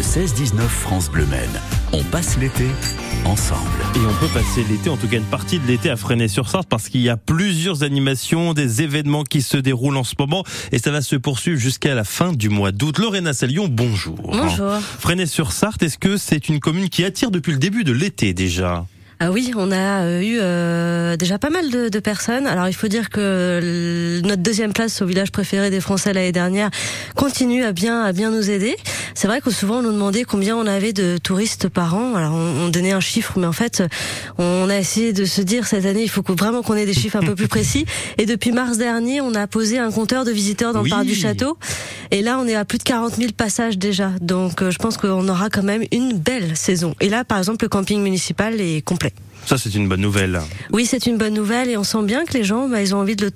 Le 16-19 France Bleu Men. On passe l'été ensemble. Et on peut passer l'été, en tout cas une partie de l'été à Fresnay-sur-Sarthe parce qu'il y a plusieurs animations, des événements qui se déroulent en ce moment et ça va se poursuivre jusqu'à la fin du mois d'août. Lorena Salion, bonjour. Bonjour. Fresnay-sur-Sarthe, est-ce que c'est une commune qui attire depuis le début de l'été déjà? Ah oui, on a euh, eu euh, déjà pas mal de, de, personnes. Alors il faut dire que notre deuxième place au village préféré des Français l'année dernière continue à bien à bien nous aider. C'est vrai que souvent on nous demandait combien on avait de touristes par an. Alors on, on, donnait un chiffre, mais en fait on a essayé de se dire cette année il faut que, vraiment qu'on ait des chiffres un peu plus précis. Et depuis mars dernier, on a posé un compteur de visiteurs dans le parc du château. Et là on est à plus de 40 000 passages déjà. Donc euh, je pense qu'on aura quand même une belle saison. Et là par exemple le camping municipal est complet. Ça, c'est une bonne nouvelle. Oui, c'est une bonne nouvelle et on sent bien que les gens, bah, ils ont envie de le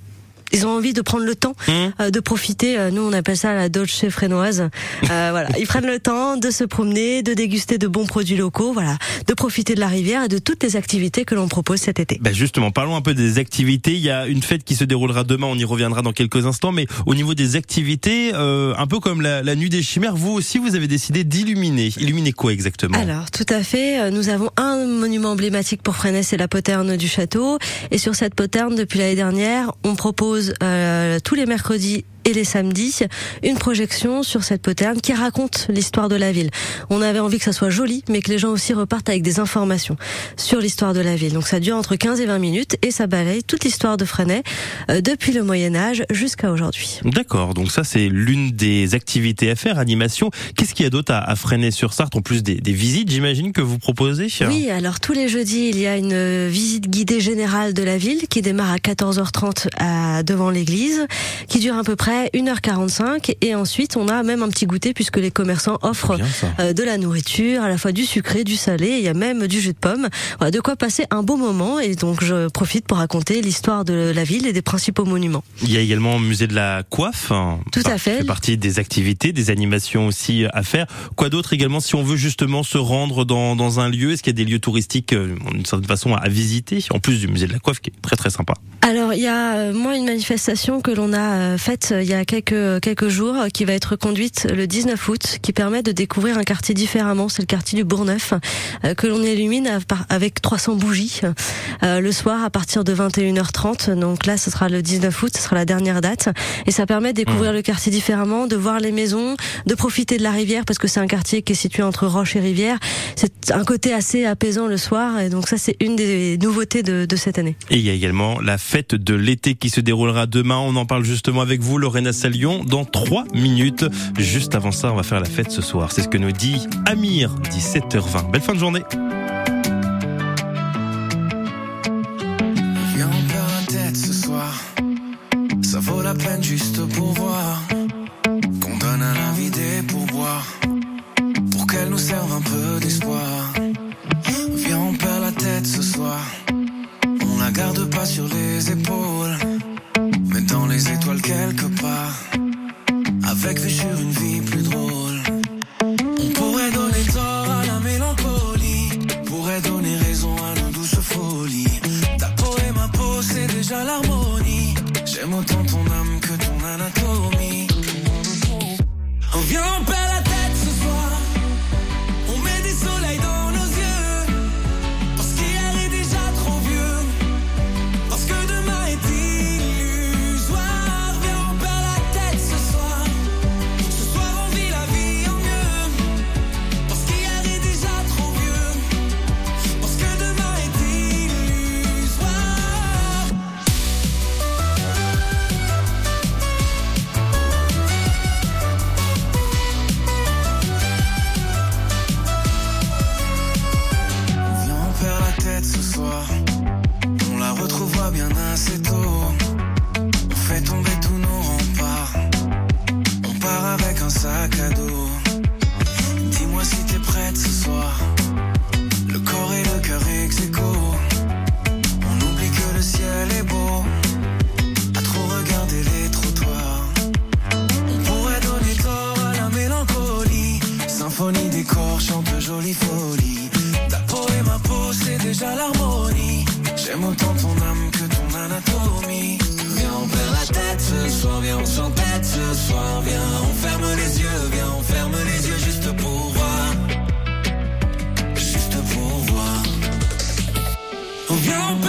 ils ont envie de prendre le temps mmh. euh, de profiter. Euh, nous, on appelle ça la Dolce frénoise. Euh, voilà, ils prennent le temps de se promener, de déguster de bons produits locaux, voilà, de profiter de la rivière et de toutes les activités que l'on propose cet été. Ben justement, parlons un peu des activités. Il y a une fête qui se déroulera demain. On y reviendra dans quelques instants. Mais au niveau des activités, euh, un peu comme la, la, nuit des chimères, vous aussi, vous avez décidé d'illuminer. Illuminer quoi exactement? Alors, tout à fait. Nous avons un monument emblématique pour Fresnay, c'est la poterne du château. Et sur cette poterne, depuis l'année dernière, on propose euh, tous les mercredis et les samedis une projection sur cette poterne qui raconte l'histoire de la ville. On avait envie que ça soit joli, mais que les gens aussi repartent avec des informations sur l'histoire de la ville. Donc ça dure entre 15 et 20 minutes et ça balaye toute l'histoire de Fresnay euh, depuis le Moyen Âge jusqu'à aujourd'hui. D'accord, donc ça c'est l'une des activités à faire, animation. Qu'est-ce qu'il y a d'autre à, à Fresnay-sur-Sarthe en plus des, des visites, j'imagine que vous proposez Oui, alors tous les jeudis il y a une visite guidée générale de la ville qui démarre à 14h30 à, devant l'église, qui dure à peu près 1h45 et ensuite on a même un petit goûter puisque les commerçants offrent euh, de la nourriture, à la fois du sucré, du salé, il y a même du jus de pomme. Voilà, de quoi passer un beau moment et donc je profite pour raconter l'histoire de la ville et des principaux monuments. Il y a également le musée de la coiffe. Tout à fait. fait partie des activités, des animations aussi à faire. Quoi d'autre également si on veut justement se rendre dans, dans un lieu Est-ce qu'il y a des lieux touristiques euh, d'une certaine façon à visiter en plus du musée de la coiffe qui est très très sympa? Alors il y a euh, moi une manifestation que l'on a faite il y a quelques quelques jours qui va être conduite le 19 août qui permet de découvrir un quartier différemment, c'est le quartier du Bourgneuf euh, que l'on illumine avec 300 bougies euh, le soir à partir de 21h30. Donc là ce sera le 19 août, ce sera la dernière date et ça permet de découvrir mmh. le quartier différemment, de voir les maisons, de profiter de la rivière parce que c'est un quartier qui est situé entre Roche et Rivière. C'est un côté assez apaisant le soir et donc ça c'est une des nouveautés de, de cette année. Et il y a également la fête de l'été qui se déroulera demain. On en parle justement avec vous, Lorena Salion, dans 3 minutes. Juste avant ça, on va faire la fête ce soir. C'est ce que nous dit Amir, 17h20. Belle fin de journée. Viens, on perd la tête ce soir. Ça vaut la peine juste pour voir. Qu'on donne à l'invité pour boire. Pour qu'elle nous serve un peu d'espoir. Viens, on perd la tête ce soir. On la garde pas sur les épaules. Dans les étoiles quelque part. Avec vue sur une vie plus drôle. On pourrait donner tort à la mélancolie. Pourrait donner raison à nos douces folies. Ta peau et ma peau, c'est déjà l'harmonie. J'aime autant ton âme que ton anatomie. On vient en perd You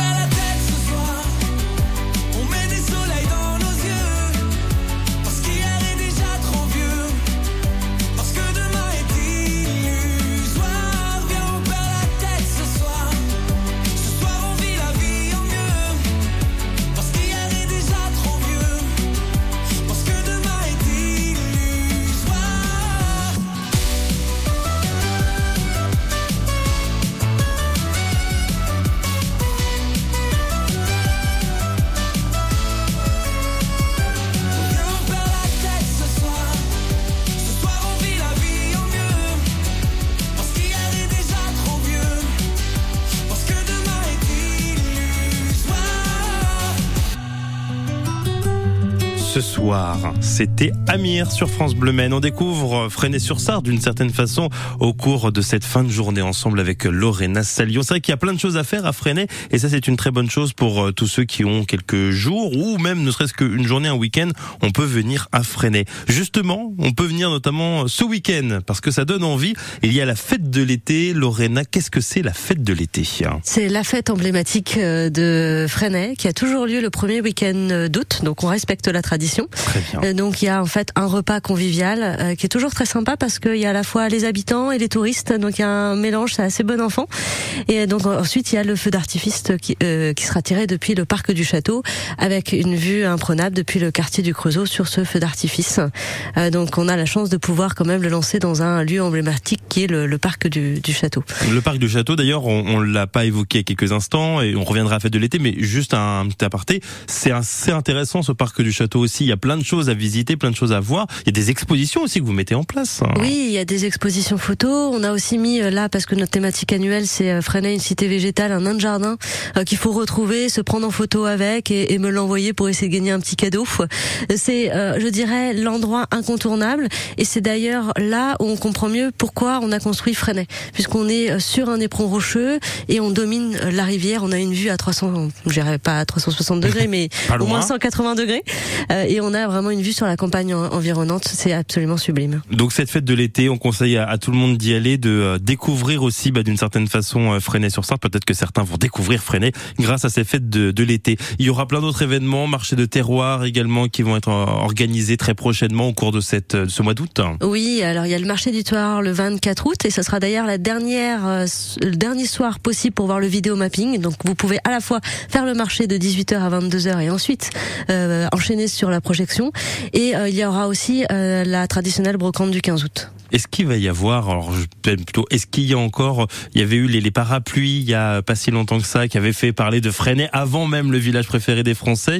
soir. C'était Amir sur France Bleu Maine. On découvre Freinet-sur-Sarthe d'une certaine façon au cours de cette fin de journée ensemble avec Lorena Salion. C'est vrai qu'il y a plein de choses à faire à Freinet et ça c'est une très bonne chose pour euh, tous ceux qui ont quelques jours ou même ne serait-ce qu'une journée, un week-end, on peut venir à Freinet. Justement, on peut venir notamment ce week-end parce que ça donne envie. Il y a la fête de l'été. Lorena, qu'est-ce que c'est la fête de l'été? C'est la fête emblématique euh, de Freinet qui a toujours lieu le premier week-end d'août. Donc on respecte la tradition. Très bien. Euh, donc il y a en fait un repas convivial qui est toujours très sympa parce qu'il y a à la fois les habitants et les touristes. Donc il y a un mélange, c'est assez bon enfant. Et donc ensuite il y a le feu d'artifice qui, qui sera tiré depuis le parc du château avec une vue imprenable depuis le quartier du Creusot sur ce feu d'artifice. Euh, donc on a la chance de pouvoir quand même le lancer dans un lieu emblématique qui est le, le parc du, du, château. Le parc du château, d'ailleurs, on, on l'a pas évoqué il y a quelques instants et on reviendra à la fête de l'été, mais juste un petit aparté, c'est assez intéressant ce parc du château aussi. Il y a plein de choses à visiter, plein de choses à voir. Il y a des expositions aussi que vous mettez en place. Oui, il y a des expositions photos. On a aussi mis euh, là parce que notre thématique annuelle c'est euh, Freinet, une cité végétale, un nain de jardin qu'il faut retrouver, se prendre en photo avec et, et me l'envoyer pour essayer de gagner un petit cadeau. C'est, euh, je dirais, l'endroit incontournable. Et c'est d'ailleurs là où on comprend mieux pourquoi on a construit Freinet, puisqu'on est euh, sur un éperon rocheux et on domine euh, la rivière. On a une vue à 300, je dirais pas à 360 degrés, mais au moins 180 degrés. Et on a vraiment une vue sur la campagne environnante. C'est absolument sublime. Donc cette fête de l'été, on conseille à, tout le monde d'y aller, de découvrir aussi, bah, d'une certaine façon, Freinet sur Sarthe. Peut-être que certains vont découvrir Freinet grâce à ces fêtes de, de l'été. Il y aura plein d'autres événements, marché de terroir également, qui vont être organisés très prochainement au cours de cette de ce mois d'août. Oui, alors il y a le marché du terroir le 24 août et ce sera d'ailleurs la dernière euh, le dernier soir possible pour voir le vidéo mapping. Donc vous pouvez à la fois faire le marché de 18h à 22h et ensuite euh, enchaîner sur la projection. Et euh, il y aura aussi euh, la traditionnelle brocante du 15 août. Est-ce qu'il va y avoir, alors plutôt, est-ce qu'il y a encore, il y avait eu les, les, parapluies il y a pas si longtemps que ça, qui avait fait parler de Freinet avant même le village préféré des Français.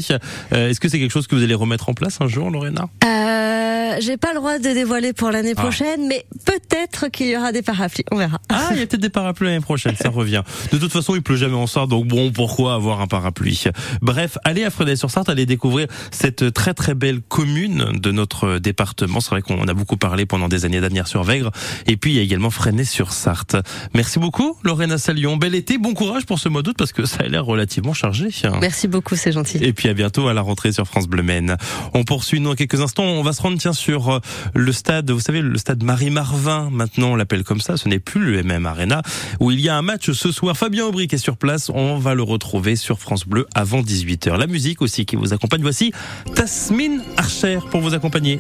Euh, est-ce que c'est quelque chose que vous allez remettre en place un jour, Lorena? Euh, J'ai pas le droit de dévoiler pour l'année ah. prochaine, mais peut-être qu'il y aura des parapluies. On verra. Ah, il y a peut-être des parapluies l'année prochaine, ça revient. De toute façon, il pleut jamais en Sarthe, donc bon, pourquoi avoir un parapluie? Bref, allez à Freinet-sur-Sarthe, allez découvrir cette très très belle commune de notre département. C'est vrai qu'on a beaucoup parlé pendant des années sur Vègre. Et puis il y a également Freinet-sur-Sarthe. Merci beaucoup, Lorena Salion. Bel été, bon courage pour ce mois d'août parce que ça a l'air relativement chargé. Merci beaucoup, c'est gentil. Et puis à bientôt à la rentrée sur France Bleu Maine. On poursuit dans quelques instants. On va se rendre tiens sur euh, le stade, vous savez, le stade Marie-Marvin. Maintenant, on l'appelle comme ça. Ce n'est plus le MM Arena où il y a un match ce soir. Fabien Aubry est sur place. On va le retrouver sur France Bleu avant 18h. La musique aussi qui vous accompagne. Voici Tasmine Archer pour vous accompagner.